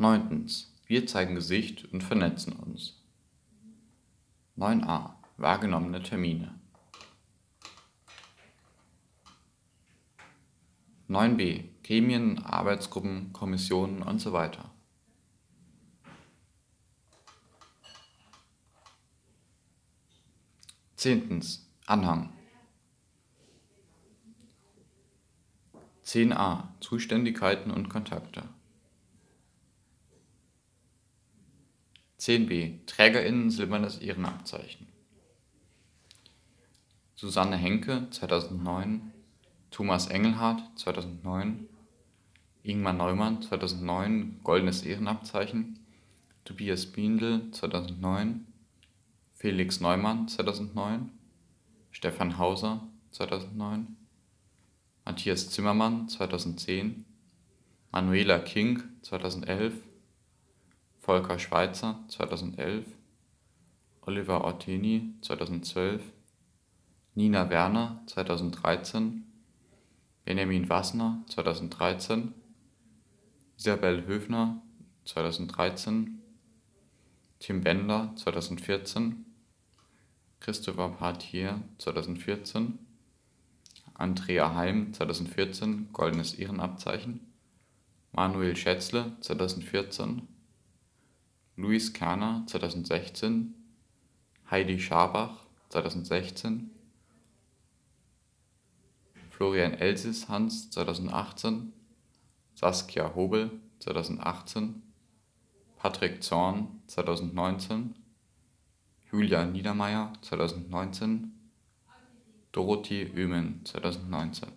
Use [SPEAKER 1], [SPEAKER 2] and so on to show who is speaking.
[SPEAKER 1] Neuntens. Wir zeigen Gesicht und vernetzen uns. 9a. Wahrgenommene Termine. 9b. Gremien, Arbeitsgruppen, Kommissionen und so weiter. 10. Anhang 10a. Zuständigkeiten und Kontakte 10b. TrägerInnen silbernes Ehrenabzeichen Susanne Henke 2009 Thomas Engelhardt 2009 Ingmar Neumann 2009 Goldenes Ehrenabzeichen Tobias Biendl 2009 Felix Neumann 2009 Stefan Hauser 2009 Matthias Zimmermann 2010 Manuela King 2011 Volker Schweitzer 2011 Oliver Orteni 2012 Nina Werner 2013 Benjamin Wassner 2013 Isabel Höfner 2013 Tim Bender 2014 Christopher Partier 2014 Andrea Heim 2014 Goldenes Ehrenabzeichen. Manuel Schätzle 2014 Luis Kerner 2016 Heidi Schabach 2016 Florian Elsis Hans 2018 Saskia Hobel 2018 Patrick Zorn 2019 Julia Niedermeyer 2019 Dorothee Oehmen 2019